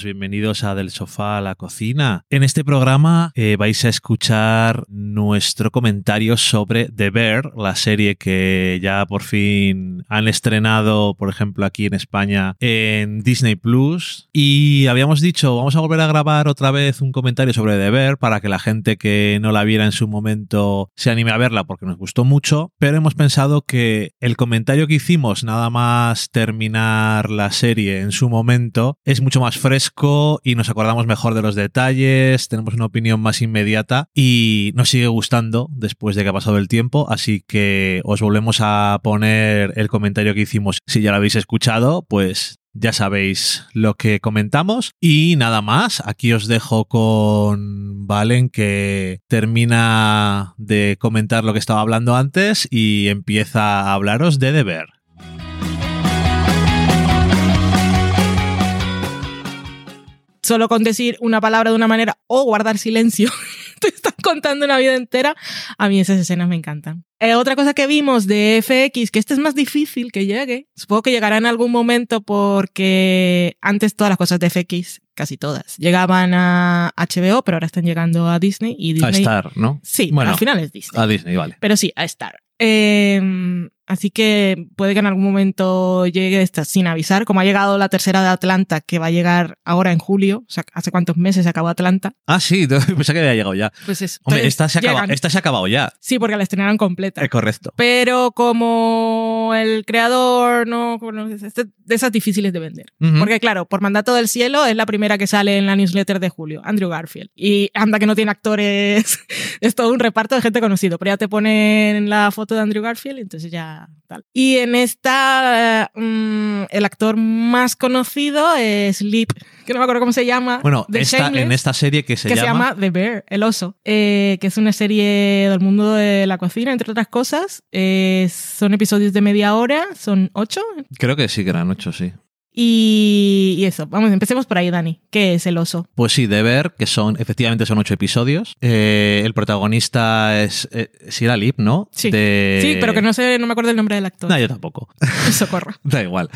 Bienvenidos a Del Sofá a la Cocina. En este programa eh, vais a escuchar nuestro comentario sobre The Bear, la serie que ya por fin han estrenado, por ejemplo, aquí en España en Disney Plus. Y habíamos dicho, vamos a volver a grabar otra vez un comentario sobre The Bear para que la gente que no la viera en su momento se anime a verla porque nos gustó mucho. Pero hemos pensado que el comentario que hicimos nada más terminar la serie en su momento es mucho más fresco y nos acordamos mejor de los detalles, tenemos una opinión más inmediata y nos sigue gustando después de que ha pasado el tiempo, así que os volvemos a poner el comentario que hicimos. Si ya lo habéis escuchado, pues ya sabéis lo que comentamos. Y nada más, aquí os dejo con Valen que termina de comentar lo que estaba hablando antes y empieza a hablaros de deber. Solo con decir una palabra de una manera o guardar silencio, te están contando una vida entera. A mí esas escenas me encantan. Eh, otra cosa que vimos de FX, que este es más difícil que llegue, supongo que llegará en algún momento porque antes todas las cosas de FX, casi todas, llegaban a HBO, pero ahora están llegando a Disney y Disney... A Star, ¿no? Sí, bueno, al final es Disney. A Disney, vale. Pero sí, a Star. Eh, Así que puede que en algún momento llegue esta sin avisar, como ha llegado la tercera de Atlanta, que va a llegar ahora en julio. O sea, ¿hace cuántos meses se acabó Atlanta? Ah, sí, pensé que había llegado ya. Pues es. Hombre, esta se, acaba, esta se, ha acabado ya. Sí, porque la estrenaron completa. Es correcto. Pero como el creador no. Este, de esas difíciles de vender. Porque, claro, por mandato del cielo es la primera que sale en la newsletter de julio, Andrew Garfield. Y anda que no tiene actores, es todo un reparto de gente conocido. Pero ya te ponen la foto de Andrew Garfield, entonces ya y en esta, mm, el actor más conocido es Lip, que no me acuerdo cómo se llama. Bueno, en esta serie que se que llama... se llama The Bear, el oso, eh, que es una serie del mundo de la cocina, entre otras cosas. Eh, son episodios de media hora, son ocho. Creo que sí que eran ocho, sí. Y, eso, vamos, empecemos por ahí, Dani. ¿Qué es el oso? Pues sí, de ver que son, efectivamente son ocho episodios. Eh, el protagonista es eh, Sira Lip, ¿no? Sí. Sí, pero que no sé, no me acuerdo el nombre del actor. No, yo tampoco. Socorro. da igual.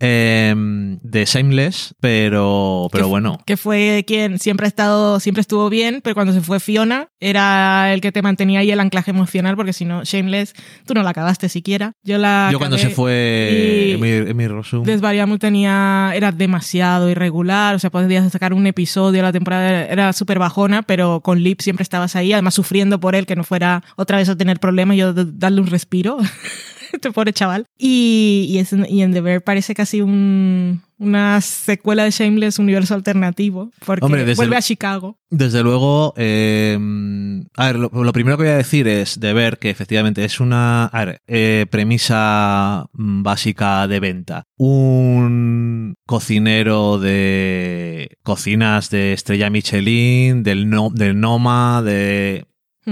Em, de Shameless, pero, pero bueno. Que fue quien siempre ha estado, siempre estuvo bien, pero cuando se fue Fiona, era el que te mantenía ahí el anclaje emocional, porque si no, Shameless, tú no la acabaste siquiera. Yo la. Yo cuando se fue Emir Rosum. Desvariamos tenía era demasiado irregular, o sea, podías sacar un episodio, la temporada era súper bajona, pero con Lip siempre estabas ahí, además sufriendo por él, que no fuera otra vez a tener problemas, yo darle un respiro. este pobre chaval. Y, y, es, y en The Bear parece casi un, una secuela de Shameless universo alternativo, porque vuelve a Chicago. Desde luego, eh, a ver, lo, primero que voy a decir es de ver que efectivamente es una eh, premisa básica de venta. Un cocinero de cocinas de estrella Michelin, del, no, del Noma, de.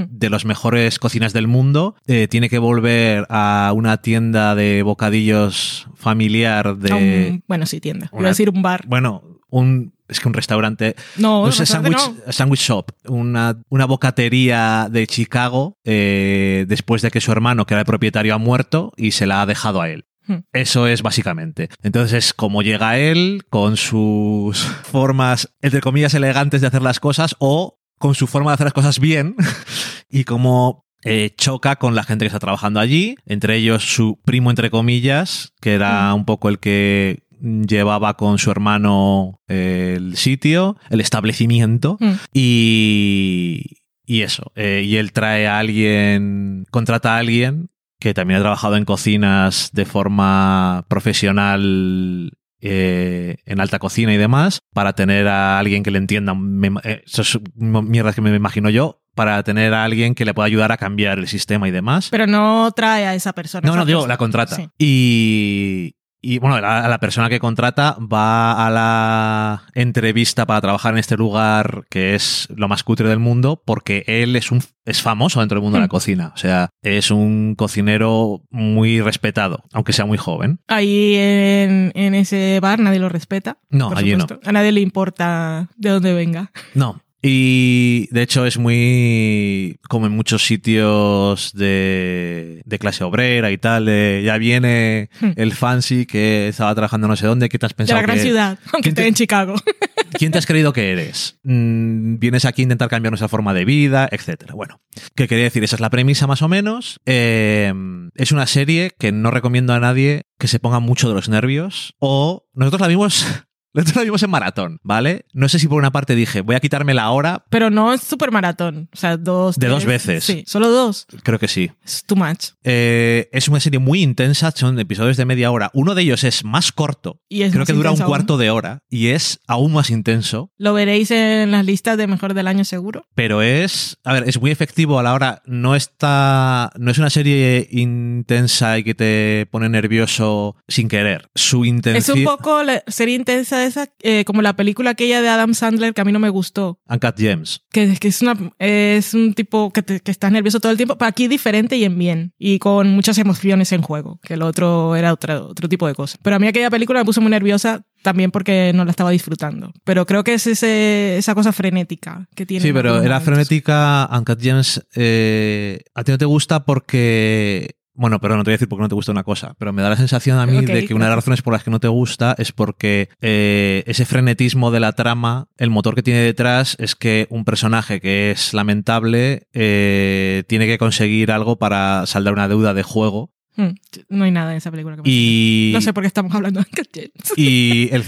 De las mejores cocinas del mundo, eh, tiene que volver a una tienda de bocadillos familiar de... bueno, sí, tienda. Voy a decir un bar. Bueno, un es que un restaurante. No, un sandwich, shop, una, una bocatería de Chicago, eh, después de que su hermano, que era el propietario, ha muerto y se la ha dejado a él. Hmm. Eso es básicamente. Entonces, como llega él con sus formas, entre comillas, elegantes de hacer las cosas o con su forma de hacer las cosas bien y cómo eh, choca con la gente que está trabajando allí, entre ellos su primo, entre comillas, que era un poco el que llevaba con su hermano el sitio, el establecimiento, mm. y, y, eso. Eh, y él trae a alguien, contrata a alguien que también ha trabajado en cocinas de forma profesional eh, en alta cocina y demás, para tener a alguien que le entienda. Eh, eso es mierda que me imagino yo, para tener a alguien que le pueda ayudar a cambiar el sistema y demás. Pero no trae a esa persona. No, no, digo, la contrata. Y, y bueno, la, la, persona que contrata va a la entrevista para trabajar en este lugar que es lo más cutre del mundo porque él es un es famoso dentro del mundo de la hmm. cocina. O sea, es un cocinero muy respetado, aunque sea muy joven. Ahí en, en ese bar nadie lo respeta. No, allí no. A nadie le importa de dónde venga. No, Y de hecho es muy como en muchos sitios de, de clase obrera y tal. ya viene Hmm. el fancy que estaba trabajando no sé dónde. ¿Qué te has De pensado? la gran que- ciudad, aunque ¿Quién esté en Chicago. ¿Quién te has creído que eres? Mm, vienes aquí a intentar cambiar nuestra forma de vida, etcétera. Bueno, ¿qué quería decir? Esa es la premisa más o menos. Eh, es una serie que no recomiendo a nadie que se ponga mucho de los nervios. O nosotros la vimos. La vimos en maratón, ¿vale? No sé si por una parte dije, voy a quitarme la hora, Pero no es super maratón. O sea, dos. De dos veces. Sí, solo dos. creo que sí. Es too much. Eh, es una serie muy intensa, son episodios de media hora. Uno de ellos es más corto, Y es creo que dura un aún. cuarto de hora y es aún más intenso. Lo veréis en las listas de mejor del año seguro. pero es, a ver, es muy efectivo a la hora, no está, no es una serie intensa y que te pone nervioso sin querer. Su Es intención... un poco la serie intensa esa, eh, como la película aquella de Adam Sandler que a mí no me gustó. Uncut Gems. Que, que es, una, es un tipo que, te- que estás nervioso todo el tiempo, pero aquí diferente y en bien. Y con muchas emociones en juego, que el otro era otro, otro tipo de cosa. Pero a mí aquella película me puso muy nerviosa también porque no la estaba disfrutando. Pero creo que es ese, esa cosa frenética que tiene. Sí, pero era frenética, Uncut Gems, eh, a ti no te gusta porque... Bueno, pero no te voy a decir por qué no te gusta una cosa, pero me da la sensación a mí de que una de las razones por las que no te gusta es porque eh, ese frenetismo de la trama, el motor que tiene detrás es que un personaje que es lamentable eh, tiene que conseguir algo para saldar una deuda de juego. Hmm, No hay nada en esa película que me y, No sé por qué estamos hablando de y el,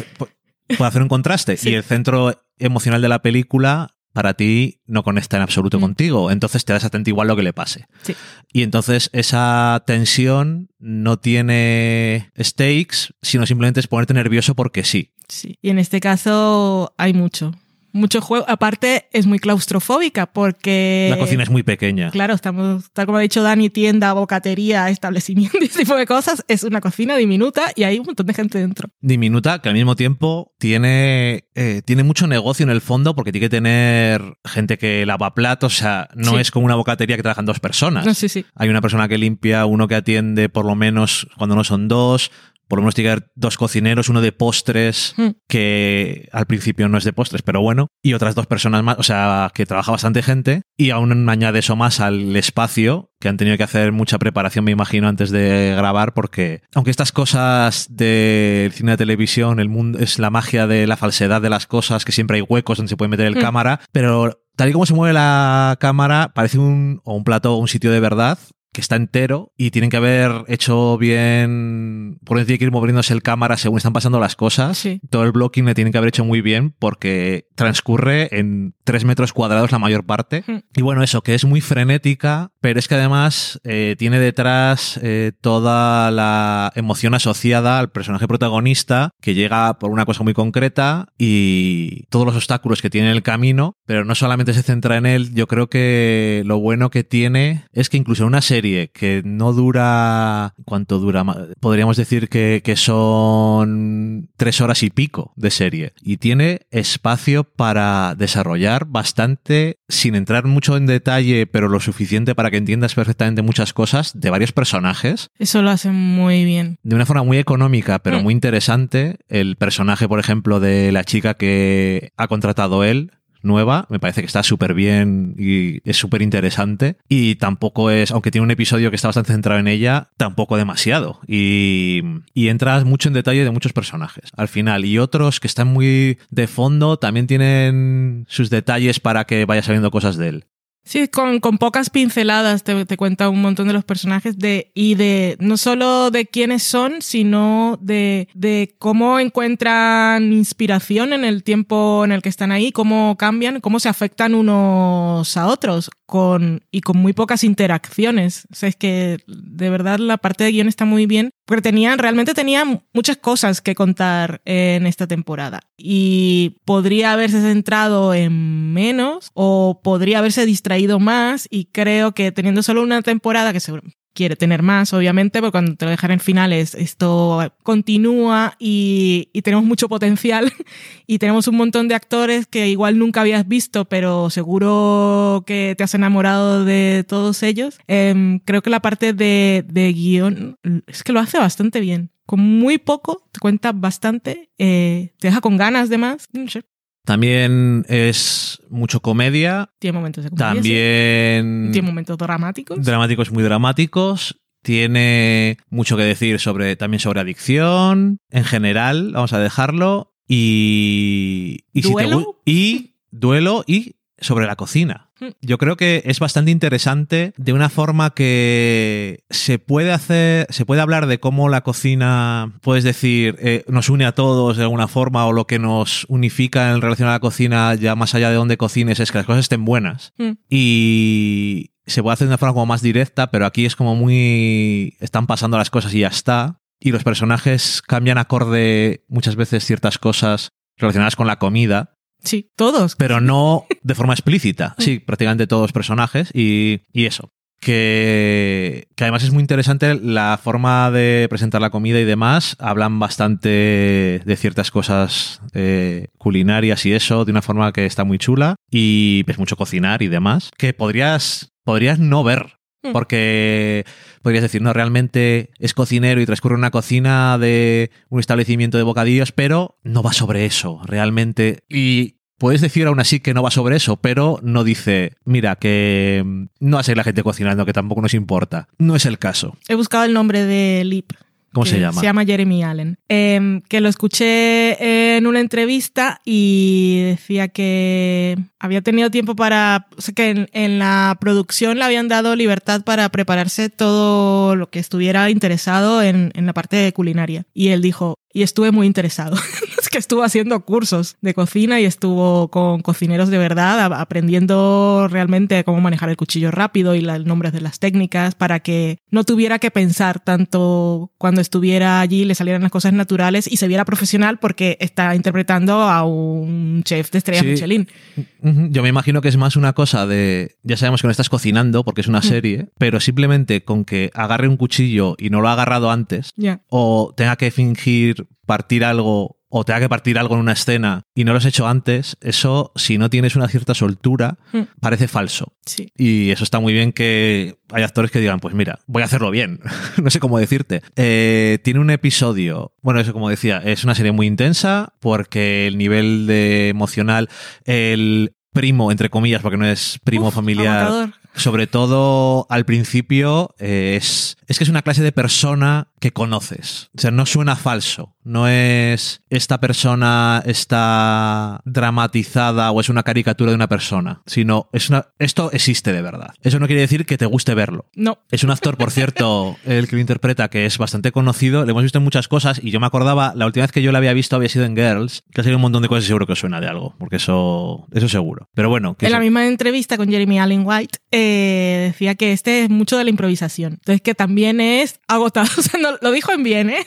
hacer un contraste. Sí. y el centro emocional de la película para ti no conecta en absoluto Mm. contigo, entonces te das atento igual lo que le pase. Sí. Y entonces esa tensión no tiene stakes, sino simplemente es ponerte nervioso porque sí. Sí. Y en este caso hay mucho. Mucho juego. Aparte, es muy claustrofóbica porque. La cocina es muy pequeña. Claro, estamos, tal como ha dicho Dani, tienda, bocatería, establecimiento, ese tipo de cosas. Es una cocina diminuta y hay un montón de gente dentro. Diminuta, que al mismo tiempo tiene, eh, tiene mucho negocio en el fondo porque tiene que tener gente que lava platos, o sea, no Sí. es como una bocatería que trabajan dos personas. No, sí, sí. Hay una persona que limpia, uno que atiende por lo menos cuando no son dos, por lo menos tiene que haber dos cocineros, uno de postres, Hmm. que al principio no es de postres, pero bueno, y otras dos personas más, o sea, que trabaja bastante gente, y aún añade eso más al espacio, que han tenido que hacer mucha preparación, me imagino, antes de grabar, porque aunque estas cosas del cine de televisión, el mundo es la magia de la falsedad de las cosas, que siempre hay huecos donde se puede meter el Hmm. cámara, pero tal y como se mueve la cámara, parece un, o un plato o un sitio de verdad que está entero y tienen que haber hecho bien, por tiene que ir moviéndose el cámara según están pasando las cosas. Sí. Todo el blocking le tienen que haber hecho muy bien porque transcurre en tres metros cuadrados la mayor parte. Hmm. Y bueno, eso, que es muy frenética, pero es que además eh, tiene detrás eh, toda la emoción asociada al personaje protagonista que llega por una cosa muy concreta y todos los obstáculos que tiene en el camino, pero no solamente se centra en él, yo creo que lo bueno que tiene es que incluso una serie que no dura, ¿cuánto dura? Podríamos decir que, que son tres horas y pico de serie y tiene espacio para desarrollar bastante sin entrar mucho en detalle, pero lo suficiente para que entiendas perfectamente muchas cosas de varios personajes Eso lo hacen muy bien. de una forma muy económica, pero Mm. muy interesante. El personaje, por ejemplo, de la chica que ha contratado él, nueva, me parece que está súper bien y es súper interesante. Y tampoco es, aunque tiene un episodio que está bastante centrado en ella, tampoco demasiado. Y, y entras mucho en detalle de muchos personajes al final. Y otros que están muy de fondo también tienen sus detalles para que vayas sabiendo cosas de él. Sí, con, con pocas pinceladas te, te cuenta un montón de los personajes de, y de no solo de quiénes son, sino de, de cómo encuentran inspiración en el tiempo en el que están ahí, cómo cambian, cómo se afectan unos a otros con, y con muy pocas interacciones. O sea, es que de verdad la parte de guion está muy bien, porque tenían, realmente tenían muchas cosas que contar en esta temporada. Y podría haberse centrado en menos o podría haberse distraído más y creo que teniendo solo una temporada que seguro quiere tener más, obviamente, porque cuando te lo dejan en finales esto continúa y, y tenemos mucho potencial y tenemos un montón de actores que igual nunca habías visto, pero seguro que te has enamorado de todos ellos. Em, creo que la parte de, de guion es que lo hace bastante bien. Con muy poco te cuenta bastante, eh, te deja con ganas de más. No sé. También es mucho comedia. Tiene momentos de comedia. También. Tiene momentos dramáticos. Dramáticos muy dramáticos. Tiene mucho que decir sobre, también sobre adicción. En general, vamos a dejarlo. Y. y ¿Duelo? y duelo y sobre la cocina. Yo creo que es bastante interesante de una forma que se puede hacer, se puede hablar de cómo la cocina, puedes decir, eh, nos une a todos de alguna forma o lo que nos unifica en relación a la cocina, ya más allá de donde cocines, es que las cosas estén buenas. Mm. Y se puede hacer de una forma como más directa, pero aquí es como muy... están pasando las cosas y ya está. Y los personajes cambian acorde muchas veces ciertas cosas relacionadas con la comida, Sí, todos. pero no de forma explícita. Sí, prácticamente todos los personajes y, y eso. Que, que además es muy interesante la forma de presentar la comida y demás. Hablan bastante de ciertas cosas eh, culinarias y eso, de una forma que está muy chula. Y ves mucho cocinar y demás. Que podrías, podrías no ver. Mm. Porque podrías decir, no, realmente es cocinero y transcurre una cocina de un establecimiento de bocadillos, pero no va sobre eso, realmente. Y puedes decir aún así que no va sobre eso, pero no dice, mira, que mm, no hace la gente cocinando, que tampoco nos importa. No es el caso. He buscado el nombre de Lip. ¿Cómo se llama? Se llama Jeremy Allen. Eh, que lo escuché en una entrevista y decía que había tenido tiempo para. O sea, que en, en la producción le habían dado libertad para prepararse todo lo que estuviera interesado en, en la parte de culinaria. Y él dijo, y estuve muy interesado. es que estuvo haciendo cursos de cocina y estuvo con cocineros de verdad, aprendiendo realmente cómo manejar el cuchillo rápido y la- el nombre de las técnicas para que no tuviera que pensar tanto cuando estuviera allí, le salieran las cosas naturales y se viera profesional porque está interpretando a un chef de estrellas Sí. Michelin. Yo me imagino que es más una cosa de, ya sabemos que no estás cocinando porque es una serie, pero simplemente con que agarre un cuchillo y no lo ha agarrado antes, o tenga que fingir partir algo o tenga que partir algo en una escena y no lo has hecho antes, eso, si no tienes una cierta soltura, Mm. parece falso. Sí. Y eso está muy bien que hay actores que digan, pues mira, voy a hacerlo bien. no sé cómo decirte. Eh, tiene un episodio, bueno, eso como decía, es una serie muy intensa porque el nivel de emocional, el primo, entre comillas, porque no es primo Uf, familiar, sobre todo al principio, eh, es, es que es una clase de persona que conoces. O sea, no suena falso. No es esta persona está dramatizada o es una caricatura de una persona, sino es una, esto existe de verdad. Eso no quiere decir que te guste verlo. No. Es un actor, por cierto, el que lo interpreta, que es bastante conocido. Le hemos visto en muchas cosas y yo me acordaba, la última vez que yo lo había visto había sido en Girls, que ha sido un montón de cosas y seguro que suena de algo, porque eso, eso seguro. Pero bueno, que En la misma entrevista con Jeremy Allen White eh, decía que este es mucho de la improvisación. Entonces que también es agotado. O sea, no, lo dijo en bien, ¿eh?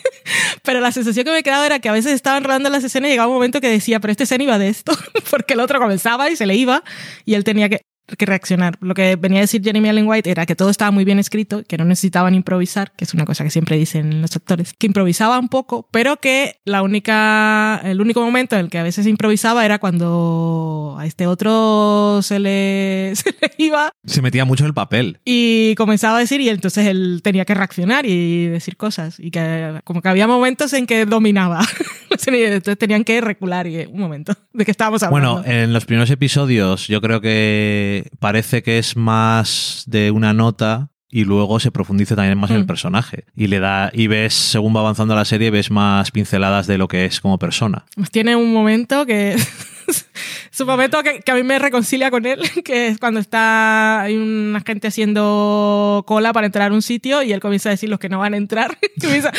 Pero la sensación que me quedaba era que a veces estaban rodando las escenas y llegaba un momento que decía, pero esta escena iba de esto, porque el otro comenzaba y se le iba y él tenía que, que reaccionar. Lo que venía a decir Jeremy Allen White era que todo estaba muy bien escrito, que no necesitaban improvisar, que es una cosa que siempre dicen los actores, que improvisaba un poco, pero que la única, el único momento en el que a veces improvisaba era cuando a este otro se le, se le iba se metía mucho en el papel. y comenzaba a decir y entonces él tenía que reaccionar y decir cosas y que como que había momentos en que dominaba entonces tenían que recular y un momento de qué estábamos hablando Bueno, en los primeros episodios yo creo que parece que es más de una nota y luego se profundiza también más en el Mm. personaje y le da y ves según va avanzando la serie ves más pinceladas de lo que es como persona. tiene un momento que es un momento que, que a mí me reconcilia con él, que es cuando está hay una gente haciendo cola para entrar a un sitio y él comienza a decir los que no van a entrar. comienza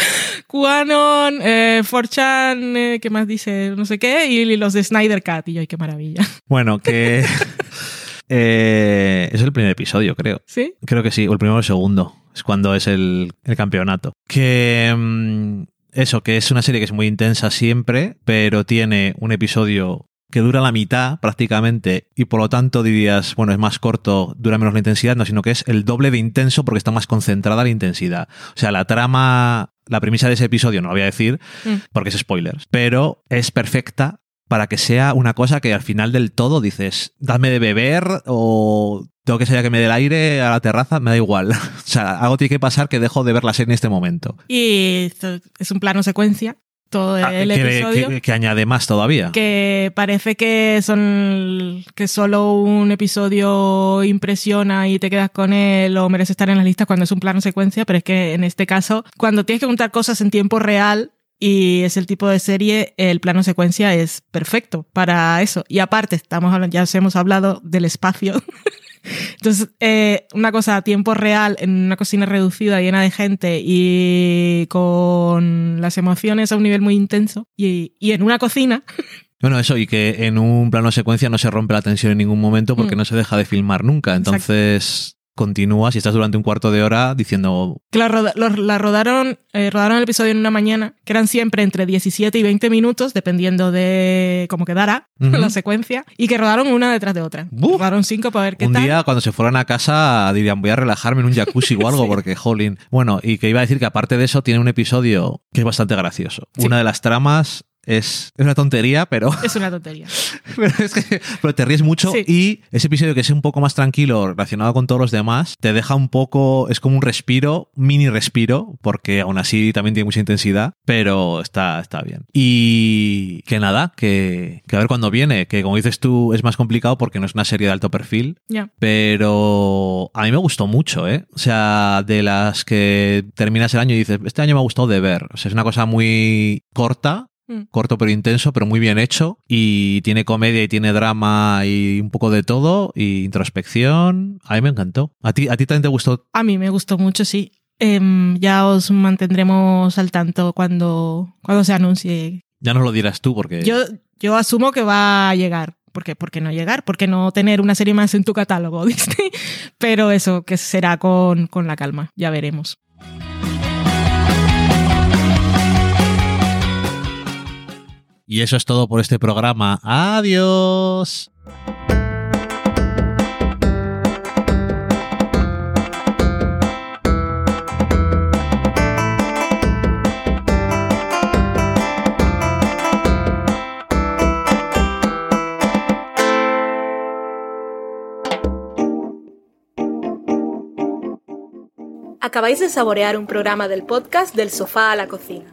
QAnon, eh, 4chan, eh, ¿qué más dice? No sé qué, y los de Snyder Cat. Y yo, ay, qué maravilla. Bueno, que eh, es el primer episodio, creo. ¿Sí? Creo que sí, o el primero o el segundo. Es cuando es el, el campeonato. Que mm, eso, que es una serie que es muy intensa siempre, pero tiene un episodio que dura la mitad prácticamente y por lo tanto dirías, bueno, es más corto, dura menos la intensidad, no, sino que es el doble de intenso porque está más concentrada la intensidad. O sea, la trama, la premisa de ese episodio, no lo voy a decir Mm. porque es spoilers, pero es perfecta para que sea una cosa que al final del todo dices, dame de beber o tengo que salir a que me dé el aire a la terraza, me da igual. o sea, algo tiene que pasar que dejo de ver la serie en este momento. Y es un plano secuencia todo Ah, el que, episodio. que- que añade más todavía. que parece que son que solo un episodio impresiona y te quedas con él o merece estar en las listas cuando es un plano secuencia, pero es que en este caso, cuando tienes que contar cosas en tiempo real y es el tipo de serie, el plano secuencia es perfecto para eso. Y aparte, estamos hablando, ya os hemos hablado del espacio. Entonces, eh, una cosa a tiempo real en una cocina reducida, llena de gente y con las emociones a un nivel muy intenso y, y en una cocina Bueno, eso, y que en un plano secuencia no se rompe la tensión en ningún momento porque Mm. no se deja de filmar nunca. Entonces continúas y estás durante un cuarto de hora diciendo, Que la, roda- lo- la rodaron, eh, rodaron el episodio en una mañana, que eran siempre entre 17 y 20 minutos, dependiendo de cómo quedara la secuencia, y que rodaron una detrás de otra. Buf. Rodaron cinco para ver qué un tal. día cuando se fueran a casa dirían, voy a relajarme en un jacuzzi o algo Sí. porque, jolín. Bueno, y que iba a decir que aparte de eso tiene un episodio que es bastante gracioso. Sí. Una de las tramas es, es una tontería, pero, Es una tontería. pero es que pero te ríes mucho Sí. y ese episodio que es un poco más tranquilo relacionado con todos los demás, te deja un poco, es como un respiro, mini respiro, porque aún así también tiene mucha intensidad, pero está, está bien. Y que nada, que, que a ver cuándo viene, que como dices tú es más complicado porque no es una serie de alto perfil, Ya. pero a mí me gustó mucho, ¿eh? O sea, de las que terminas el año y dices, este año me ha gustado de ver. O sea, es una cosa muy corta, Mm. corto pero intenso, pero muy bien hecho. Y tiene comedia y tiene drama y un poco de todo. Y introspección. A mí me encantó. ¿A ti, a ti también te gustó? A mí me gustó mucho, sí. Em, ya os mantendremos al tanto cuando, cuando se anuncie. Ya nos lo dirás tú porque... Yo, yo asumo que va a llegar. ¿Por qué? ¿Por qué no llegar? ¿Por qué no tener una serie más en tu catálogo, Disney? Pero eso, que será con, con la calma. Ya veremos. Y eso es todo por este programa. Adiós. Acabáis de saborear un programa del podcast Del sofá a la cocina.